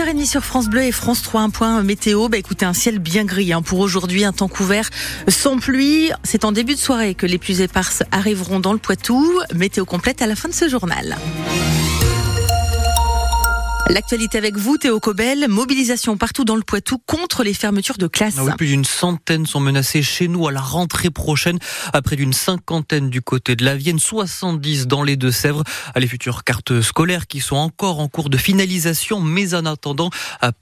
7h30 sur France Bleu et France 3, un point météo. Bah écoutez, un ciel bien gris hein. pour aujourd'hui, un temps couvert sans pluie. C'est en début de soirée que les pluies éparses arriveront dans le Poitou. Météo complète à la fin de ce journal. L'actualité avec vous, Théo Cobel. Mobilisation partout dans le Poitou contre les fermetures de classes. Ah plus d'une centaine sont menacées chez nous à la rentrée prochaine. À près d'une cinquantaine du côté de la Vienne, 70 dans les Deux-Sèvres. Les futures cartes scolaires qui sont encore en cours de finalisation. Mais en attendant,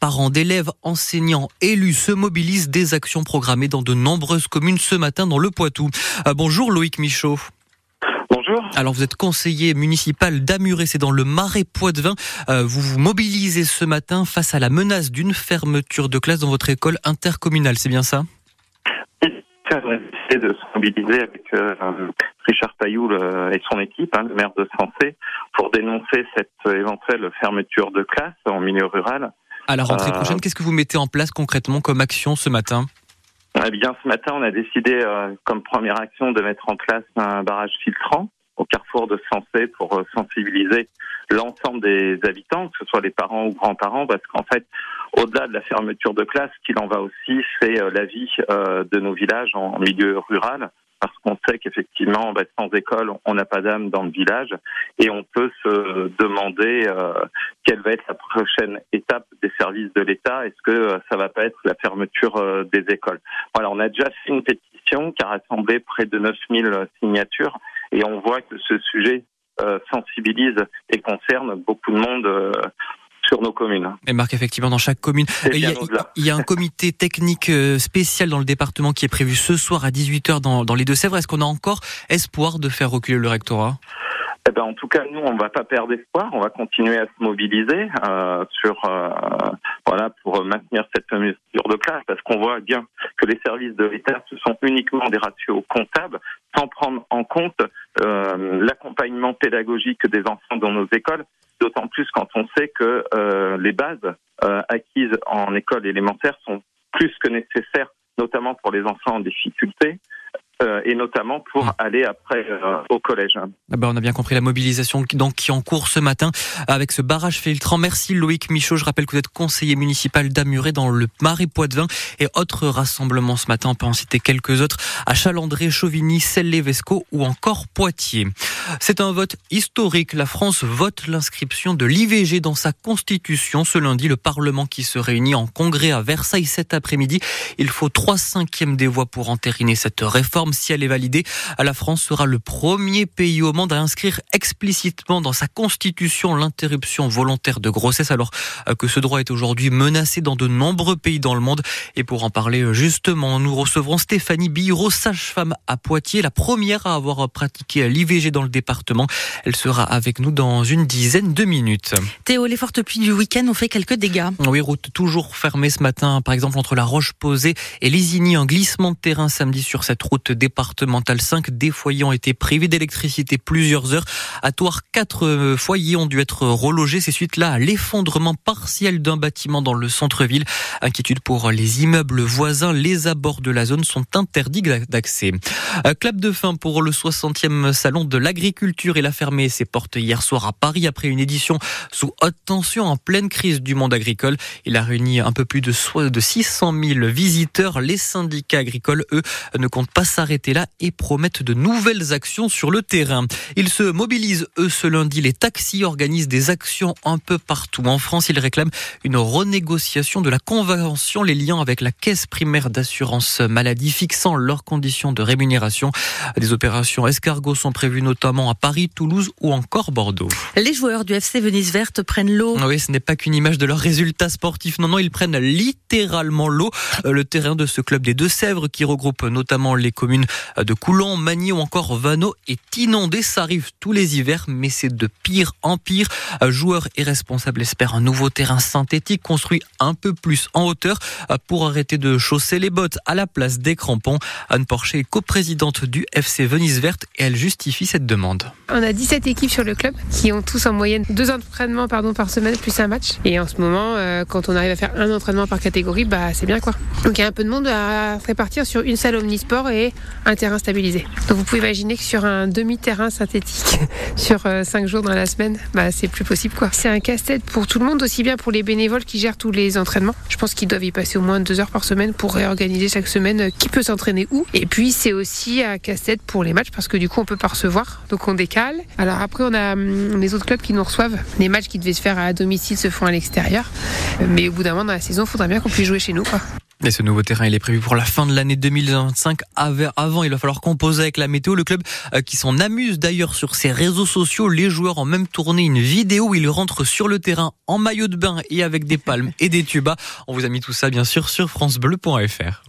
parents d'élèves, enseignants, élus se mobilisent des actions programmées dans de nombreuses communes ce matin dans le Poitou. Ah, bonjour Loïc Michaud. Alors vous êtes conseiller municipal d'Amuret, c'est dans le Marais Poitevin. Euh, vous vous mobilisez ce matin face à la menace d'une fermeture de classe dans votre école intercommunale, c'est bien ça? De se mobiliser avec euh, Richard euh, et son équipe, hein, le maire de Sensé, pour dénoncer cette éventuelle fermeture de classe en milieu rural. À la rentrée prochaine, qu'est-ce que vous mettez en place concrètement comme action ce matin? Eh bien, ce matin, on a décidé, comme première action, de mettre en place un barrage filtrant au carrefour de Sensé pour euh, sensibiliser l'ensemble des habitants, que ce soit les parents ou grands-parents, parce qu'en fait, au-delà de la fermeture de classe, ce qu'il en va aussi, c'est euh, la vie euh, de nos villages en milieu rural, parce qu'on sait qu'effectivement, bah, sans école, on n'a pas d'âme dans le village, et on peut se demander quelle va être la prochaine étape des services de l'État. Est-ce que ça va pas être la fermeture des écoles? Voilà, on a déjà fait une pétition qui a rassemblé près de 9000 signatures et on voit que ce sujet euh, sensibilise et concerne beaucoup de monde. Euh, sur nos communes. Et Marc, effectivement, dans chaque commune. Il y, a, il y, a, un comité technique euh, spécial dans le département qui est prévu ce soir à 18h dans, dans les Deux-Sèvres. Est-ce qu'on a encore espoir de faire reculer le rectorat? Eh ben, en tout cas, nous, on ne va pas perdre espoir. On va continuer à se mobiliser euh, sur euh, voilà pour maintenir cette mesure de classe, parce qu'on voit bien que les services de l'État ce sont uniquement des ratios comptables, sans prendre en compte euh, l'accompagnement pédagogique des enfants dans nos écoles. D'autant plus quand on sait que euh, les bases euh, acquises en école élémentaire sont plus que nécessaires, notamment pour les enfants en difficulté. Euh, et notamment pour mmh. aller après euh, au collège. Ah ben on a bien compris la mobilisation donc, qui est en cours ce matin avec ce barrage filtrant. Merci Loïc Michaud. Je rappelle que vous êtes conseiller municipal d'Amuret dans le Marais Poitevin et autres rassemblements ce matin. On peut en citer quelques autres à Chalandré, Chauvigny, Celle-les-Vesco ou encore Poitiers. C'est un vote historique. La France vote l'inscription de l'IVG dans sa constitution. Ce lundi, le Parlement qui se réunit en congrès à Versailles cet après-midi. Il faut trois cinquièmes des voix pour entériner cette réforme si elle est validée, la France sera le premier pays au monde à inscrire explicitement dans sa constitution l'interruption volontaire de grossesse, alors euh, que ce droit est aujourd'hui menacé dans de nombreux pays dans le monde. Et pour en parler euh, justement, nous recevrons Stéphanie Biro, sage-femme à Poitiers, la première à avoir pratiqué l'IVG dans le département. Elle sera avec nous dans une dizaine de minutes. Théo, les fortes pluies du week-end ont fait quelques dégâts. Oui, route toujours fermée ce matin, par exemple entre la Roche-Posée et Lésigny, un glissement de terrain samedi sur cette route départementale. 5 des foyers ont été privés d'électricité plusieurs heures. À Toire, 4 euh, foyers ont dû être relogés. C'est suite là à l'effondrement partiel d'un bâtiment dans le centre-ville. Inquiétude pour les immeubles voisins. Les abords de la zone sont interdits d'accès. Clap de fin pour le 60e salon de l'agriculture. Il a fermé ses portes hier soir à Paris après une édition sous haute tension en pleine crise du monde agricole. Il a réuni un peu plus de 600 000 visiteurs. Les syndicats agricoles, eux, ne comptent pas s'arrêter arrêter là et promettent de nouvelles actions sur le terrain. Ils se mobilisent, eux, ce lundi. Les taxis organisent des actions un peu partout. En France, ils réclament une renégociation de la convention, les liens avec la caisse primaire d'assurance maladie fixant leurs conditions de rémunération. Des opérations escargots sont prévues notamment à Paris, Toulouse ou encore Bordeaux. Les joueurs du FC Venise Verte prennent l'eau. Oui, ce n'est pas qu'une image de leurs résultats sportifs. Non, non, ils prennent littéralement l'eau. Euh, le terrain de ce club des Deux-Sèvres qui regroupe notamment les communes de Coulon, Magny ou encore Vano est inondé. Ça arrive tous les hivers, mais c'est de pire en pire. Joueurs et responsables espèrent un nouveau terrain synthétique construit un peu plus en hauteur pour arrêter de chausser les bottes à la place des crampons. Anne Porcher est coprésidente du FC Venise Verte et elle justifie cette demande. On a 17 équipes sur le club qui ont tous en moyenne deux entraînements pardon, par semaine plus un match. Et en ce moment, euh, quand on arrive à faire un entraînement par catégorie, bah, c'est bien quoi. Donc il y a un peu de monde à répartir sur une salle omnisport et un terrain stabilisé. Donc vous pouvez imaginer que sur un demi-terrain synthétique, sur 5 jours dans la semaine, bah, c'est plus possible quoi. C'est un casse-tête pour tout le monde, aussi bien pour les bénévoles qui gèrent tous les entraînements. Je pense qu'ils doivent y passer au moins deux heures par semaine pour réorganiser chaque semaine qui peut s'entraîner où. Et puis c'est aussi un casse-tête pour les matchs parce que du coup on peut pas recevoir, donc on décale. Alors après on a hum, les autres clubs qui nous reçoivent. Les matchs qui devaient se faire à domicile se font à l'extérieur. Mais au bout d'un moment dans la saison, il faudrait bien qu'on puisse jouer chez nous quoi. Et ce nouveau terrain, il est prévu pour la fin de l'année 2025. Avant, il va falloir composer avec la météo. Le club euh, qui s'en amuse d'ailleurs sur ses réseaux sociaux. Les joueurs ont même tourné une vidéo où ils rentrent sur le terrain en maillot de bain et avec des palmes et des tubas. On vous a mis tout ça bien sûr sur francebleu.fr.